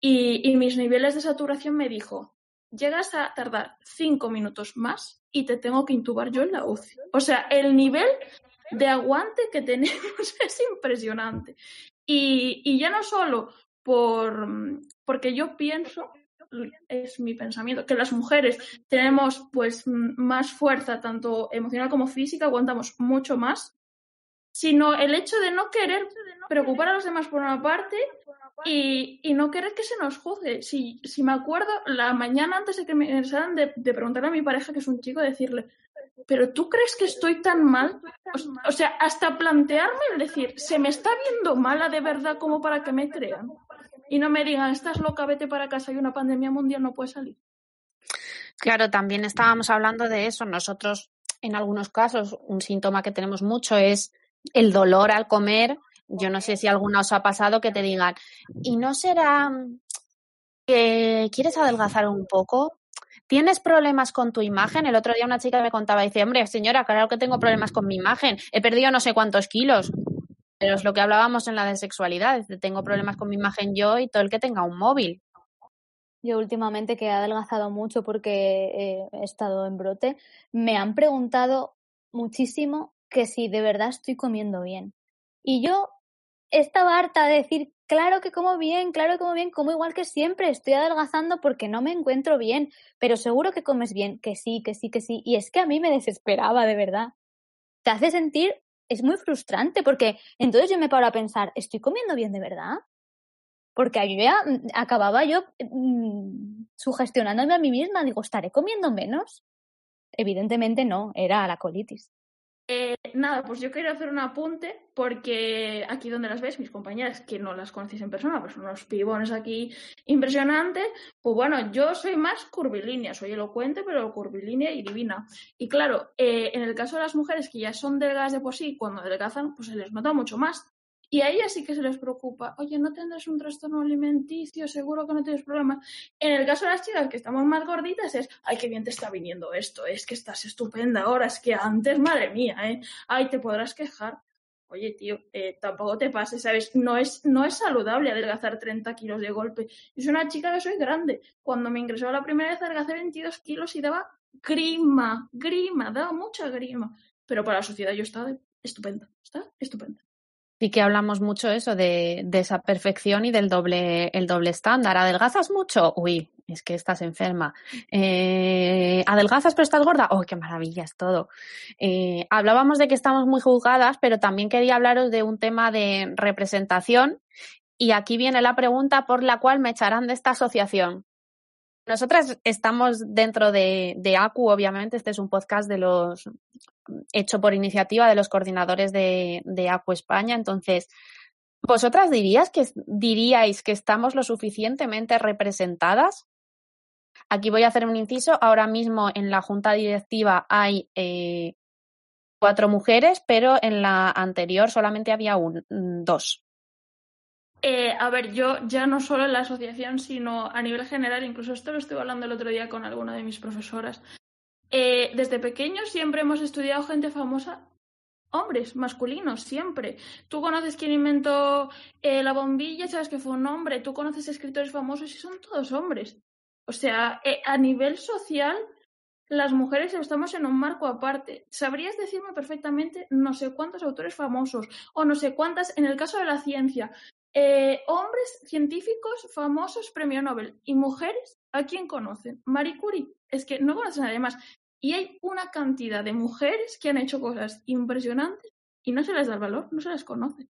y, mis niveles de saturación me dijo, llegas a tardar cinco minutos más y te tengo que intubar yo en la UCI. O sea, el nivel de aguante que tenemos es impresionante. Y, y ya no solo por, porque yo pienso, es mi pensamiento, que las mujeres tenemos pues más fuerza, tanto emocional como física, aguantamos mucho más, sino el hecho de no querer preocupar a los demás por una parte y, y no querer que se nos juzgue. Si, si me acuerdo, la mañana antes de que me empezaran de, de preguntarle a mi pareja, que es un chico, decirle, pero tú crees que estoy tan mal? O, sea, hasta plantearme el decir, ¿se me está viendo mala de verdad como para que me crean? Y no me digan, estás loca, vete para casa, hay una pandemia mundial, no puedes salir. Claro, también estábamos hablando de eso. Nosotros, en algunos casos, un síntoma que tenemos mucho es el dolor al comer. Yo no sé si alguna os ha pasado que te digan, ¿y no será que quieres adelgazar un poco? ¿Tienes problemas con tu imagen? El otro día una chica me contaba, dice, hombre, señora, claro que tengo problemas con mi imagen, he perdido no sé cuántos kilos. Pero es lo que hablábamos en la de sexualidad, tengo problemas con mi imagen yo y todo el que tenga un móvil. Yo últimamente que he adelgazado mucho porque he estado en brote, me han preguntado muchísimo que si de verdad estoy comiendo bien. Y yo estaba harta de decir Claro que como bien, claro que como bien, como igual que siempre, estoy adelgazando porque no me encuentro bien, pero seguro que comes bien, que sí, que sí, que sí. Y es que a mí me desesperaba, de verdad. Te hace sentir, es muy frustrante porque entonces yo me paro a pensar, ¿estoy comiendo bien de verdad? Porque yo ya mm, acababa yo mmm, sugestionándome a mí misma, digo, ¿estaré comiendo menos? Evidentemente no, era la colitis. Eh, nada, pues yo quería hacer un apunte porque aquí donde las ves, mis compañeras que no las conocéis en persona, pues son unos pibones aquí impresionantes, pues bueno, yo soy más curvilínea, soy elocuente, pero curvilínea y divina. Y claro, eh, en el caso de las mujeres que ya son delgadas de por sí, cuando adelgazan, pues se les nota mucho más. Y a ellas sí que se les preocupa, oye, no tendrás un trastorno alimenticio, seguro que no tienes problemas. En el caso de las chicas que estamos más gorditas es, ay, qué bien te está viniendo esto, es que estás estupenda ahora, es que antes, madre mía, ¿eh? Ay, te podrás quejar. Oye, tío, eh, tampoco te pases, ¿sabes? No es, no es saludable adelgazar 30 kilos de golpe. Yo soy una chica que soy grande. Cuando me ingresó la primera vez adelgacé 22 kilos y daba grima, grima, daba mucha grima. Pero para la sociedad yo estaba estupenda, está estupenda. Sí que hablamos mucho eso de, de, esa perfección y del doble, el doble estándar. ¿Adelgazas mucho? Uy, es que estás enferma. Eh, ¿Adelgazas pero estás gorda? ¡Oh, qué maravilla es todo! Eh, hablábamos de que estamos muy juzgadas, pero también quería hablaros de un tema de representación. Y aquí viene la pregunta por la cual me echarán de esta asociación. Nosotras estamos dentro de, ACU, obviamente, este es un podcast de los hecho por iniciativa de los coordinadores de, de ACU España. Entonces, ¿vosotras dirías que, diríais que estamos lo suficientemente representadas? Aquí voy a hacer un inciso. Ahora mismo en la junta directiva hay eh, cuatro mujeres, pero en la anterior solamente había un, dos. Eh, a ver, yo ya no solo en la asociación, sino a nivel general, incluso esto lo estuve hablando el otro día con alguna de mis profesoras. Eh, desde pequeños siempre hemos estudiado gente famosa, hombres, masculinos, siempre. Tú conoces quién inventó eh, la bombilla, sabes que fue un hombre. Tú conoces escritores famosos y son todos hombres. O sea, a nivel social, las mujeres estamos en un marco aparte. ¿Sabrías decirme perfectamente no sé cuántos autores famosos o no sé cuántas, en el caso de la ciencia, eh, hombres científicos famosos premio Nobel y mujeres, ¿a quién conocen? Marie Curie. Es que no conocen a nadie más. Y hay una cantidad de mujeres que han hecho cosas impresionantes y no se les da el valor, no se les conoce.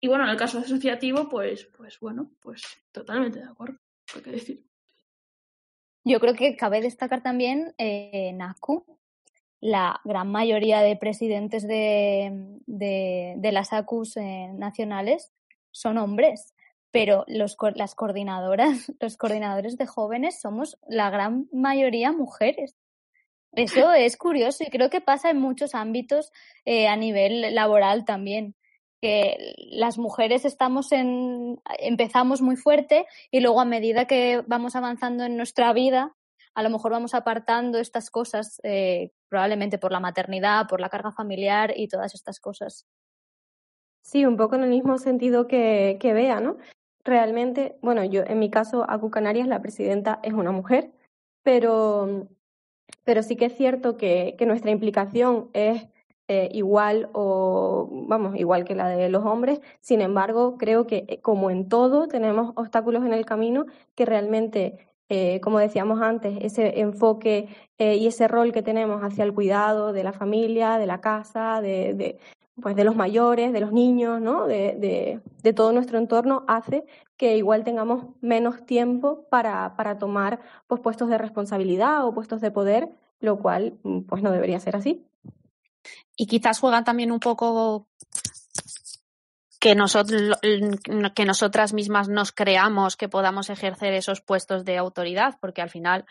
Y bueno, en el caso asociativo, pues, pues bueno, pues totalmente de acuerdo. ¿Qué decir? Yo creo que cabe destacar también eh, NACU. La gran mayoría de presidentes de, de, de las ACUs eh, nacionales son hombres, pero los, las coordinadoras, los coordinadores de jóvenes somos la gran mayoría mujeres. Eso es curioso y creo que pasa en muchos ámbitos eh, a nivel laboral también que las mujeres estamos en empezamos muy fuerte y luego a medida que vamos avanzando en nuestra vida a lo mejor vamos apartando estas cosas eh, probablemente por la maternidad por la carga familiar y todas estas cosas Sí, un poco en el mismo sentido que, que Bea, ¿no? Realmente, bueno, yo en mi caso, Acu Canarias, la presidenta es una mujer pero, pero sí que es cierto que, que nuestra implicación es eh, igual o, vamos, igual que la de los hombres. Sin embargo, creo que eh, como en todo tenemos obstáculos en el camino que realmente eh, como decíamos antes, ese enfoque y ese rol que tenemos hacia el cuidado de la familia, de la casa, de pues de los mayores, de los niños, ¿no? de, de, todo nuestro entorno, hace que igual tengamos menos tiempo para, para tomar pues, puestos de responsabilidad o puestos de poder, lo cual mm, pues no debería ser así y quizás juegan también un poco que, nosotros, que nosotras mismas nos creamos que podamos ejercer esos puestos de autoridad, porque al final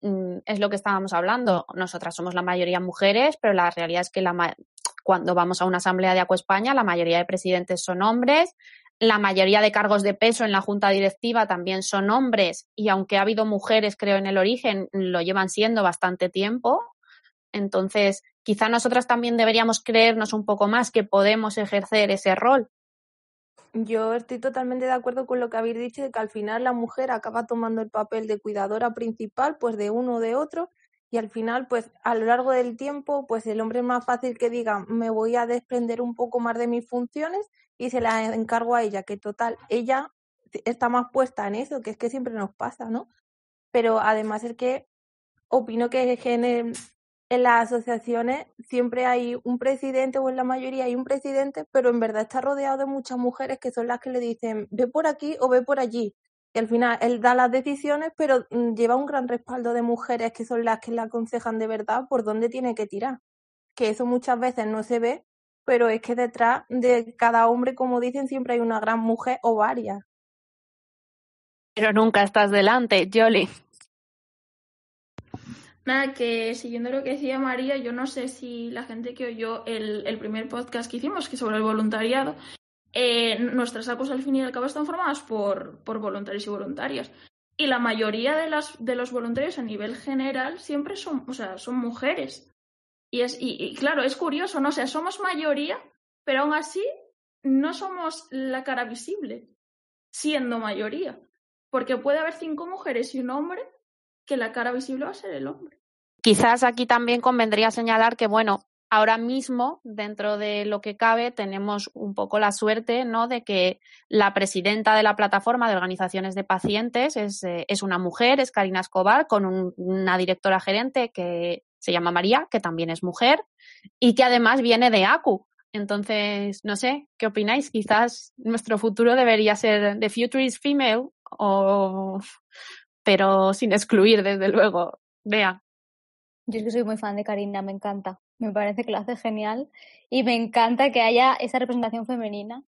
mm, es lo que estábamos hablando. Nosotras somos la mayoría mujeres, pero la realidad es que la, cuando vamos a una asamblea de Acu España, la mayoría de presidentes son hombres, la mayoría de cargos de peso en la junta directiva también son hombres, y aunque ha habido mujeres, creo, en el origen, lo llevan siendo bastante tiempo. Entonces, quizá nosotras también deberíamos creernos un poco más que podemos ejercer ese rol. Yo estoy totalmente de acuerdo con lo que habéis dicho de que al final la mujer acaba tomando el papel de cuidadora principal, pues de uno o de otro, y al final, pues a lo largo del tiempo, pues el hombre es más fácil que diga, me voy a desprender un poco más de mis funciones y se las encargo a ella, que total, ella está más puesta en eso, que es que siempre nos pasa, ¿no? Pero además es que opino que en en las asociaciones siempre hay un presidente o en la mayoría hay un presidente, pero en verdad está rodeado de muchas mujeres que son las que le dicen ve por aquí o ve por allí. Y al final él da las decisiones, pero mm, lleva un gran respaldo de mujeres que son las que le aconsejan de verdad por dónde tiene que tirar. Que eso muchas veces no se ve, pero es que detrás de cada hombre, como dicen, siempre hay una gran mujer o varias. Pero nunca estás delante, Jolly. Nada, que siguiendo lo que decía María, yo no sé si la gente que oyó el, el primer podcast que hicimos, que sobre el voluntariado, eh, nuestras ACOS al fin y al cabo están formadas por, por voluntarios y voluntarias. Y la mayoría de, las, de los voluntarios a nivel general siempre son, o sea, son mujeres. Y, es, y, y claro, es curioso, ¿no? O sea, somos mayoría, pero aún así no somos la cara visible, siendo mayoría. Porque puede haber cinco mujeres y un hombre que la cara visible va a ser el hombre. Quizás aquí también convendría señalar que, bueno, ahora mismo, dentro de lo que cabe, tenemos un poco la suerte, ¿no?, de que la presidenta de la plataforma de organizaciones de pacientes es, eh, es una mujer, es Karina Escobar, con un, una directora gerente que se llama María, que también es mujer, y que además viene de ACU. Entonces, no sé, ¿qué opináis? Quizás nuestro futuro debería ser The Future is Female o pero sin excluir, desde luego. Vea. Yo es que soy muy fan de Karina, me encanta. Me parece que lo hace genial y me encanta que haya esa representación femenina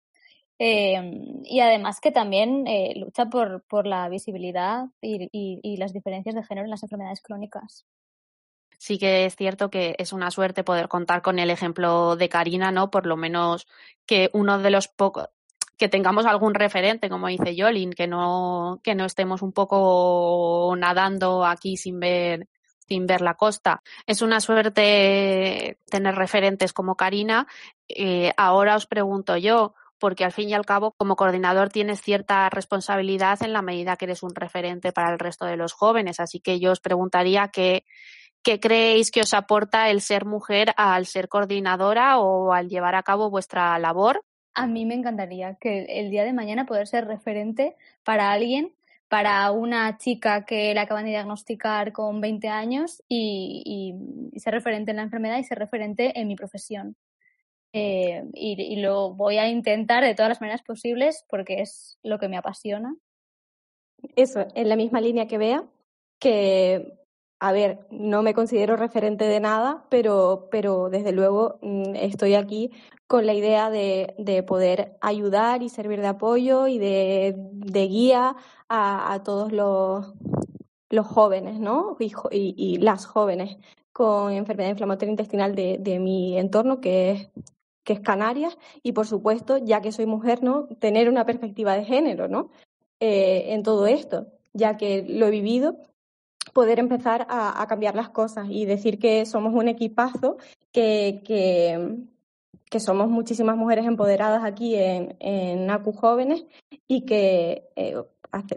eh, y además que también eh, lucha por, por la visibilidad y, y, y las diferencias de género en las enfermedades crónicas sí que es cierto que es una suerte poder contar con el ejemplo de Karina, ¿no? Por lo menos que uno de los pocos, que tengamos algún referente, como dice Jolin, que no, que no estemos un poco nadando aquí sin ver, sin ver la costa. Es una suerte tener referentes como Karina. Eh, ahora os pregunto yo, porque al fin y al cabo, como coordinador, tienes cierta responsabilidad en la medida que eres un referente para el resto de los jóvenes. Así que yo os preguntaría qué, qué creéis que os aporta el ser mujer al ser coordinadora o al llevar a cabo vuestra labor a mí me encantaría que el día de mañana poder ser referente para alguien, para una chica que le acaban de diagnosticar con 20 años y, ser referente en la enfermedad y ser referente en mi profesión. Eh, y, y, lo voy a intentar de todas las maneras posibles porque es lo que me apasiona. Eso, en la misma línea que vea, que a ver, no me considero referente de nada, pero, pero desde luego mm, estoy aquí con la idea de, de poder ayudar y servir de apoyo y de, de guía a, a, todos los, los jóvenes, ¿no? Y, y, y, las jóvenes con enfermedad inflamatoria intestinal de, de mi entorno, que es, que es Canarias, y por supuesto, ya que soy mujer, ¿no? Tener una perspectiva de género, ¿no? Eh, en todo esto, ya que lo he vivido poder empezar a, a, cambiar las cosas y decir que somos un equipazo, que, que, que somos muchísimas mujeres empoderadas aquí en, en ACU Jóvenes y que eh,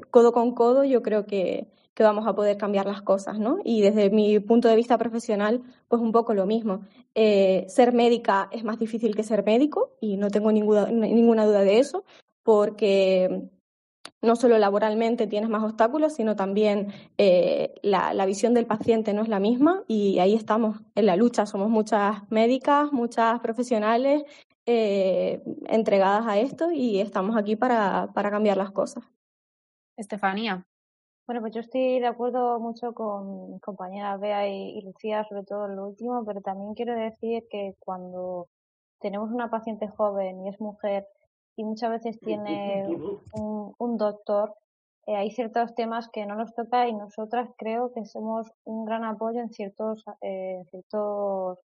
codo con codo yo creo que, que vamos a poder cambiar las cosas, ¿no? Y desde mi punto de vista profesional, pues un poco lo mismo. Eh, ser médica es más difícil que ser médico y no tengo ninguna, ninguna duda de eso, porque no solo laboralmente tienes más obstáculos, sino también eh, la, la, visión del paciente no es la misma y ahí estamos en la lucha. Somos muchas médicas, muchas profesionales eh, entregadas a esto y estamos aquí para, para cambiar las cosas. Estefanía. Bueno, pues yo estoy de acuerdo mucho con mis compañeras Bea y, y Lucía, sobre todo en lo último, pero también quiero decir que cuando tenemos una paciente joven y es mujer y muchas veces tiene un, un doctor, eh, hay ciertos temas que no nos toca y nosotras creo que somos un gran apoyo en ciertos, eh, ciertos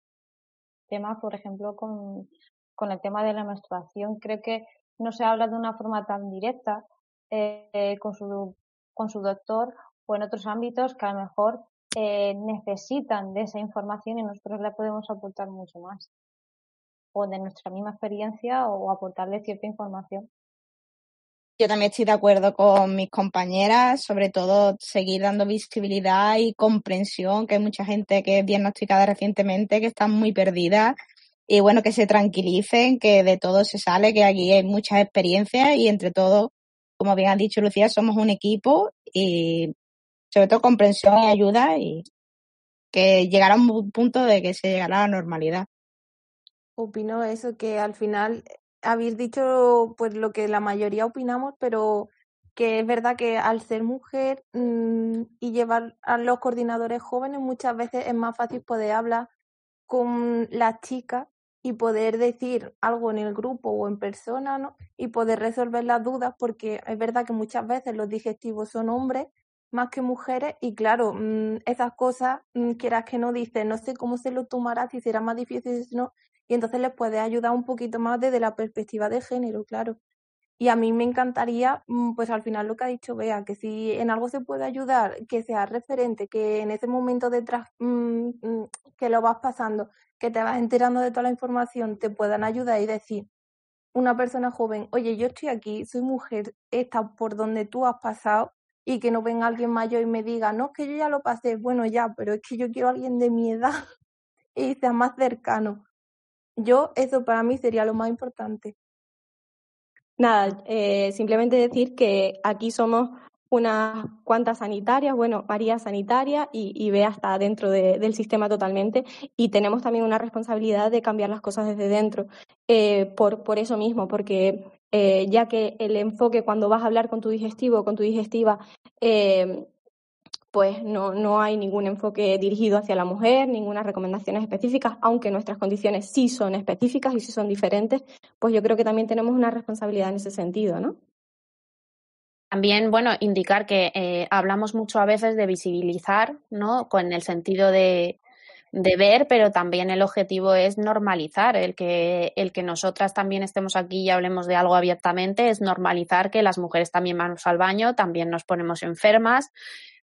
temas, por ejemplo, con, con el tema de la menstruación. Creo que no se habla de una forma tan directa eh, con, su, con su doctor o en otros ámbitos que a lo mejor eh, necesitan de esa información y nosotros le podemos aportar mucho más o de nuestra misma experiencia o aportarle cierta información. Yo también estoy de acuerdo con mis compañeras, sobre todo seguir dando visibilidad y comprensión, que hay mucha gente que es diagnosticada recientemente, que está muy perdida. Y bueno, que se tranquilicen, que de todo se sale, que aquí hay muchas experiencias y entre todos, como bien ha dicho Lucía, somos un equipo y sobre todo comprensión y ayuda y que llegará a un punto de que se llegará a la normalidad opino eso, que al final habéis dicho pues lo que la mayoría opinamos, pero que es verdad que al ser mujer mmm, y llevar a los coordinadores jóvenes muchas veces es más fácil poder hablar con las chicas y poder decir algo en el grupo o en persona, ¿no? Y poder resolver las dudas, porque es verdad que muchas veces los digestivos son hombres más que mujeres y claro, mmm, esas cosas, mmm, quieras que no dices, no sé cómo se lo tomará, si será más difícil, si no, y entonces les puede ayudar un poquito más desde la perspectiva de género, claro. Y a mí me encantaría, mm, pues al final lo que ha dicho Bea, que si en algo se puede ayudar, que sea referente, que en ese momento detrás mmm, que lo vas pasando, que te vas enterando de toda la información, te puedan ayudar y decir, una persona joven, oye, yo estoy aquí, soy mujer, está por donde tú has pasado, y que no venga alguien mayor y me diga, no, es que yo ya lo pasé, bueno, ya, pero es que yo quiero a alguien de mi edad y sea más cercano. Yo, eso para mí sería lo más importante. Nada, eh, simplemente decir que aquí somos unas cuantas sanitarias, bueno, María sanitaria y, y Bea está dentro de, del sistema totalmente y tenemos también una responsabilidad de cambiar las cosas desde dentro, eh, por, por eso mismo, porque eh, ya que el enfoque cuando vas a hablar con tu digestivo o con tu digestiva eh, pues no, no hay ningún enfoque dirigido hacia la mujer, ninguna recomendaciones específicas, aunque nuestras condiciones sí son específicas y sí son diferentes, pues yo creo que también tenemos una responsabilidad en ese sentido, ¿no? También, bueno, indicar que eh, hablamos mucho a veces de visibilizar, ¿no? Con el sentido de, de ver, pero también el objetivo es normalizar. El que, el que nosotras también estemos aquí y hablemos de algo abiertamente es normalizar que las mujeres también vamos al baño, también nos ponemos enfermas,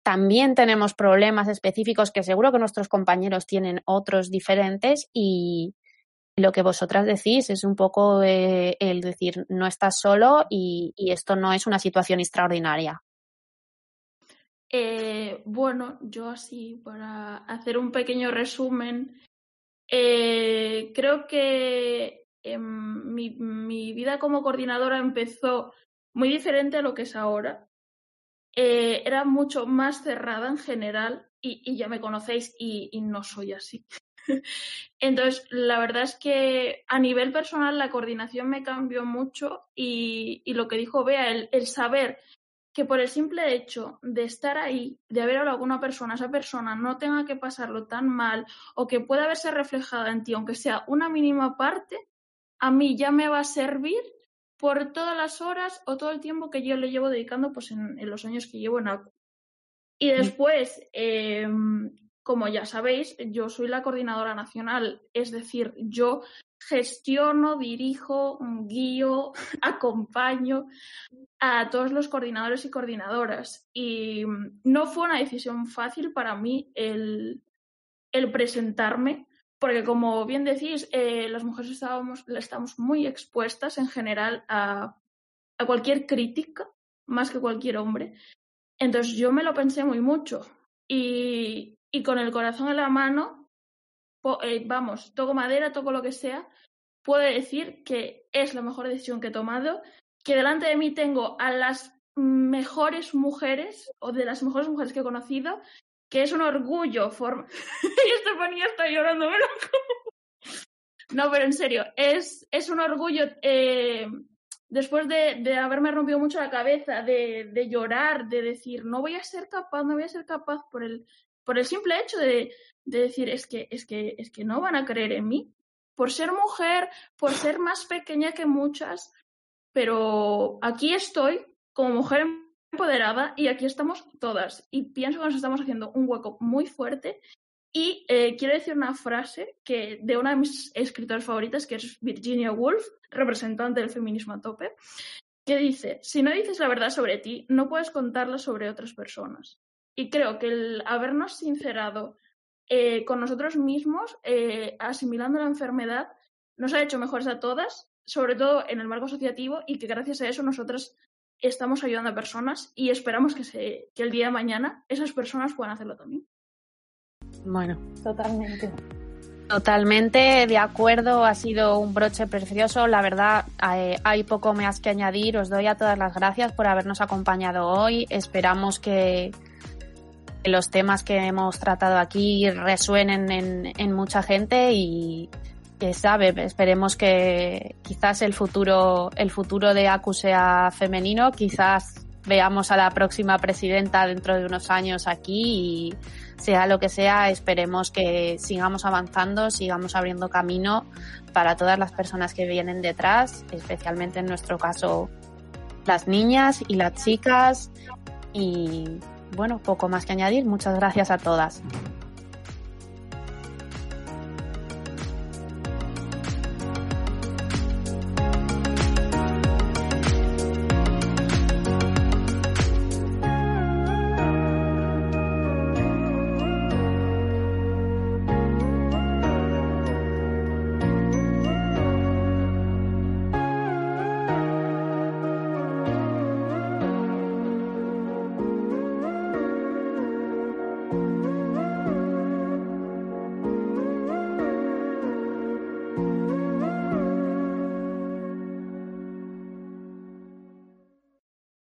también tenemos problemas específicos que seguro que nuestros compañeros tienen otros diferentes y lo que vosotras decís es un poco eh, el decir no estás solo y, esto no es una situación extraordinaria. Eh, bueno, yo así para hacer un pequeño resumen, eh, creo que eh, mi, mi vida como coordinadora empezó muy diferente a lo que es ahora eh, era mucho más cerrada en general y, ya me conocéis y, no soy así. Entonces, la verdad es que a nivel personal la coordinación me cambió mucho y, y lo que dijo Bea, el, el, saber que por el simple hecho de estar ahí, de haber hablado con una persona, esa persona no tenga que pasarlo tan mal o que pueda verse reflejada en ti, aunque sea una mínima parte, a mí ya me va a servir por todas las horas o todo el tiempo que yo le llevo dedicando pues en, en los años que llevo en ACU. Y después, eh, como ya sabéis, yo soy la coordinadora nacional, es decir, yo gestiono, dirijo, guío, acompaño a todos los coordinadores y coordinadoras. Y no fue una decisión fácil para mí el, el presentarme, porque como bien decís, eh, las mujeres estábamos, estamos muy expuestas en general a, cualquier crítica, más que cualquier hombre. Entonces yo me lo pensé muy mucho y, y con el corazón en la mano, eh, vamos, toco madera, toco lo que sea, puedo decir que es la mejor decisión que he tomado, que delante de mí tengo a las mejores mujeres o de las mejores mujeres que he conocido, que es un orgullo. Form... y Estefanía está llorando, No, pero en serio, es, es un orgullo. Eh, después de, de, haberme rompido mucho la cabeza, de, de, llorar, de decir, no voy a ser capaz, no voy a ser capaz por el, por el simple hecho de, de decir, es que, es, que, es que no van a creer en mí. Por ser mujer, por ser más pequeña que muchas, pero aquí estoy como mujer empoderada y aquí estamos todas. Y pienso que nos estamos haciendo un hueco muy fuerte. Y eh, quiero decir una frase que de una de mis escritoras favoritas, que es Virginia Woolf, representante del feminismo a tope, que dice, si no dices la verdad sobre ti, no puedes contarla sobre otras personas. Y creo que el habernos sincerado eh, con nosotros mismos, eh, asimilando la enfermedad, nos ha hecho mejores a todas, sobre todo en el marco asociativo, y que gracias a eso nosotras estamos ayudando a personas y esperamos que, se, que el día de mañana esas personas puedan hacerlo también. Bueno, totalmente. Totalmente de acuerdo, ha sido un broche precioso. La verdad, eh, hay poco más que añadir. Os doy a todas las gracias por habernos acompañado hoy. Esperamos que los temas que hemos tratado aquí resuenen en, en mucha gente y, que sabe, esperemos que quizás el futuro, el futuro de ACU sea femenino, quizás veamos a la próxima presidenta dentro de unos años aquí y sea lo que sea, esperemos que sigamos avanzando, sigamos abriendo camino para todas las personas que vienen detrás, especialmente en nuestro caso las niñas y las chicas y bueno, poco más que añadir. Muchas gracias a todas.